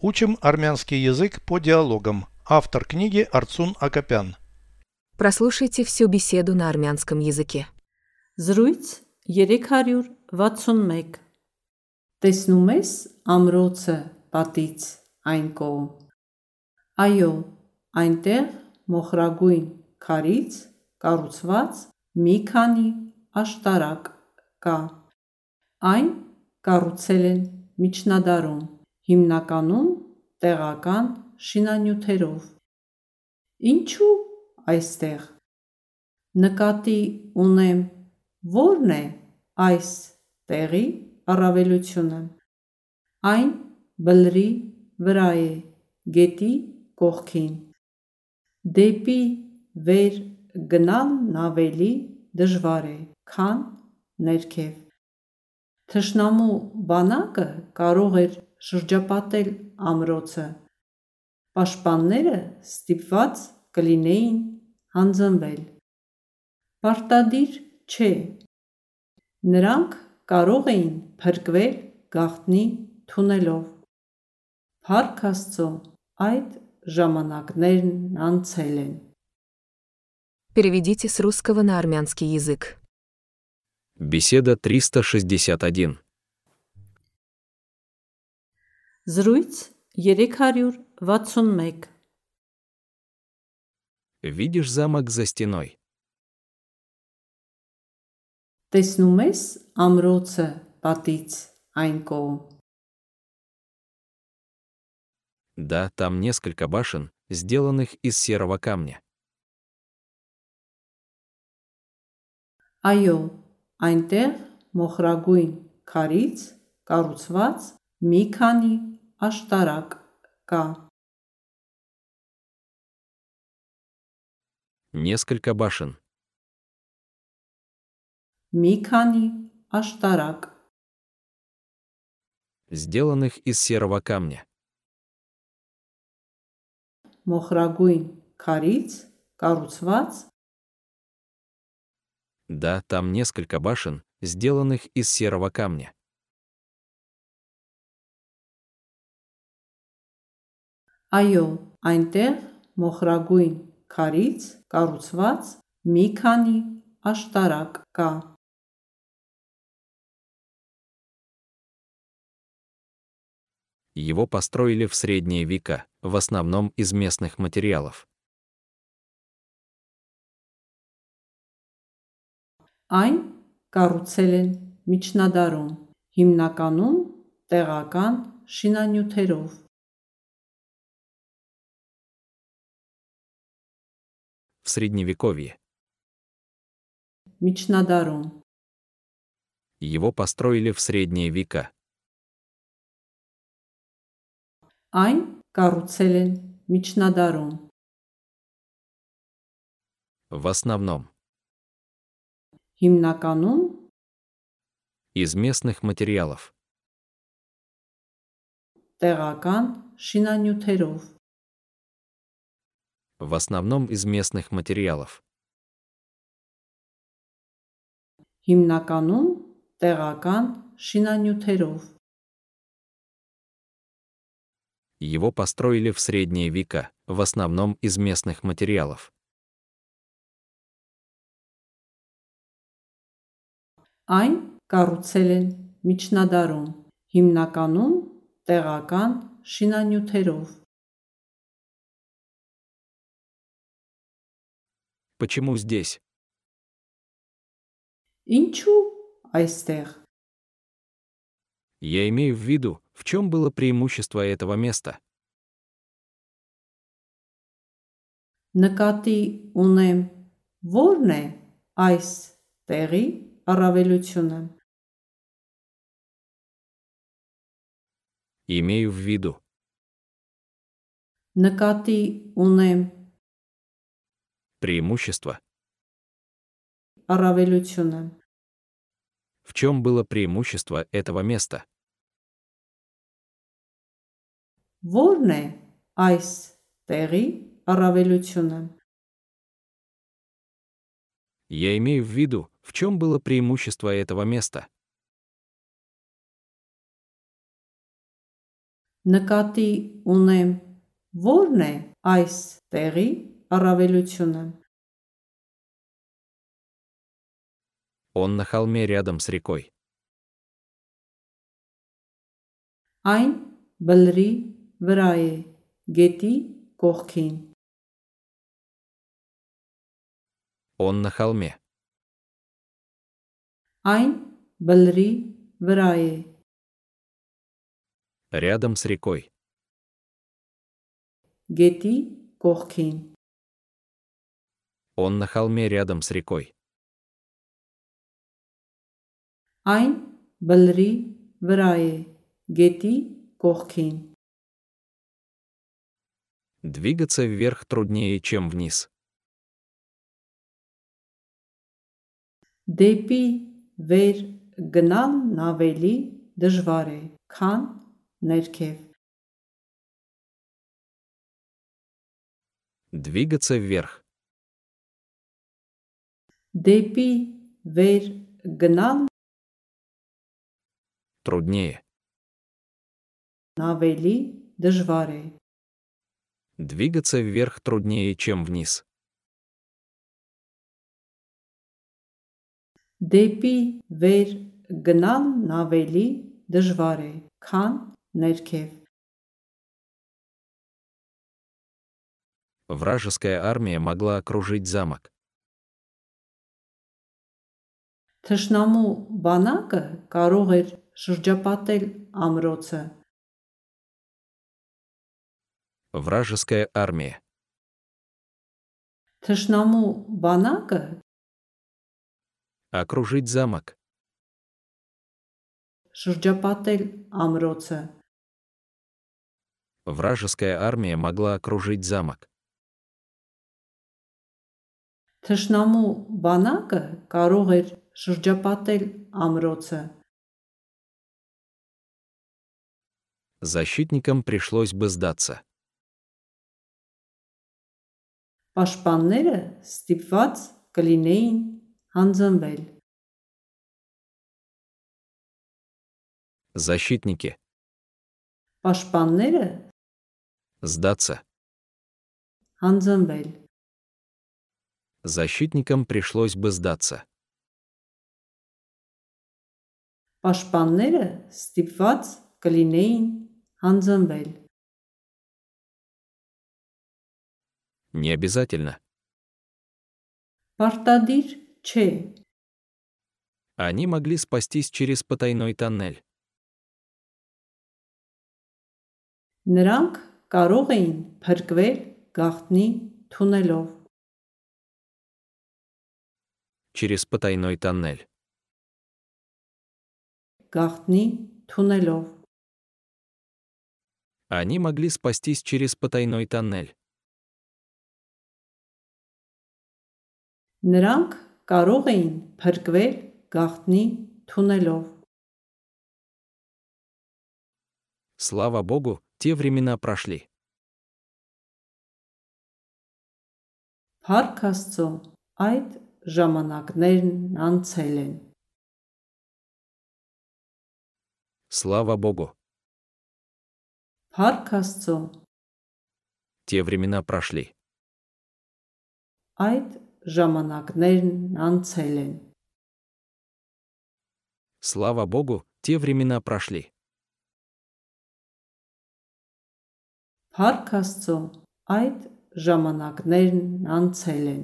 Учим армянский язык по диалогам. Автор книги Арцун Акопян. Прослушайте всю беседу на армянском языке. Զրույց 361 Տեսնում ես ամրոցը պատից այն կողմ Այո, այնտեղ մոխրագույն քարից կառուցված մի քանի աշտարակ կա։ Այն կառուցել են միջնադարում, հիմնականում տեղական շինանյութերով։ Ինչու այստեղ։ Նկատի ունեմ ո՞րն է այս տեղի առավելությունը։ Այն բլրի վրա է, գետի կողքին։ Դեպի վեր գնալն ավելի դժվար է, քան ներքև։ Թշնամու բանակը կարող էր շրջապատել ամրոցը։ Պաշտպանները ստիպված կլինեին հանձնվել։ Պարտադիր չէ։ Նրանք կարող էին փրկվել գաղտնի թունելով։ Փառք Աստծո, այդ ժամանակներն անցել են։ Переведите с русского на армянский язык. Беседа 361. Զրույց 361 Видишь замок за стеной? Տեսնում ես ամրոցը պատից այն կողմ Да, там несколько башен, сделанных из серого камня. Այո, այնտեղ մոխրագույն քարից կառուցված մի քանի Аштарак К. Несколько башен. Микани Аштарак. Сделанных из серого камня. Мохрагуин Кариц Каруцвац. Да, там несколько башен, сделанных из серого камня. Այո, այնտեղ մոխրագույն քարից կառուցված մի քանի աշտարակ կա։ Его построили в средние века, в основном из местных материалов. Այն կառուցել են միջնադարում, հիմնականում տեղական շինանյութերով։ в Средневековье. Мечнадару. Его построили в Средние века. Айн каруцелен Мечнадару. В основном. Химнаканум. Из местных материалов. Теракан шинанютеров В основном из местных материалов. Հիմնականում տեղական շինանյութերով։ Его построили в средние века, в основном из местных материалов. Այն կառուցել են միջնադարում, հիմնականում տեղական շինանյութերով։ Почему здесь? Ինչու այստեղ։ Я имею в виду, в чем было преимущество этого места. Նկատի ունեմ ո՞րն է այս տեղի առավելությունը։ Имею в виду. Նկատի ունեմ Преимущество. առավելությունը։ В чем было преимущество этого места? Ո՞րն է այս տեղի առավելությունը։ Я имею в виду, в чем было преимущество этого места. Նկատի ունեմ ո՞րն է այս տեղի առավելությունը։ Он на холме рядом с рекой. Այն բլրի վրա է, գետի կողքին։ Он на холме. Այն բլրի վրա է, Рядом с рекой. գետի կողքին։ Он на холме рядом с рекой. Այն բլրի վրա է, գետի կողքին։ Двигаться вверх труднее, чем вниз. Դեպի վեր գնալն ավելի դժվար է, քան ներքև։ Двигаться вверх. Депи вер гнал. Труднее. Навели дежваре. Двигаться вверх труднее, чем вниз. Депи вер гнал навели дежваре. Кан неркев. Вражеская армия могла окружить замок. Թշնամու բանակը կարող էր շրջապատել ամրոցը։ Вражеская армия. Թշնամու բանակը Окружить замок. շրջապատել ամրոցը։ Вражеская армия могла окружить замок. Թշնամու բանակը կարող էր շրջապատել ամրոցը։ Защитникам пришлось бы сдаться. Պաշտպանները ստիպված կլինեին հանձնվել։ Защитники. Պաշտպանները Сдаться. հանձնվել։ Защитникам пришлось бы сдаться. Պաշտպանները ստիպված կլինեին հանձնվել։ Не обязательно. Պարտադիր չէ։ Они могли спастись через потайной тоннель. Նրանք կարող էին փրկվել գաղտնի թունելով։ Через потайной тоннель. Գաղտնի թունելով։ Они могли спастись через потайной тоннель. Նրանք կարող էին փրկվել գաղտնի թունելով։ Слава богу, те времена прошли. Փառք Աստծո, այդ ժամանակներն անցել են։ Слава богу, Փառք Աստծո, те времена прошли. այդ ժամանակներն անցել են։ Слава богу, те времена прошли. Փառք Աստծո, այդ ժամանակներն անցել են։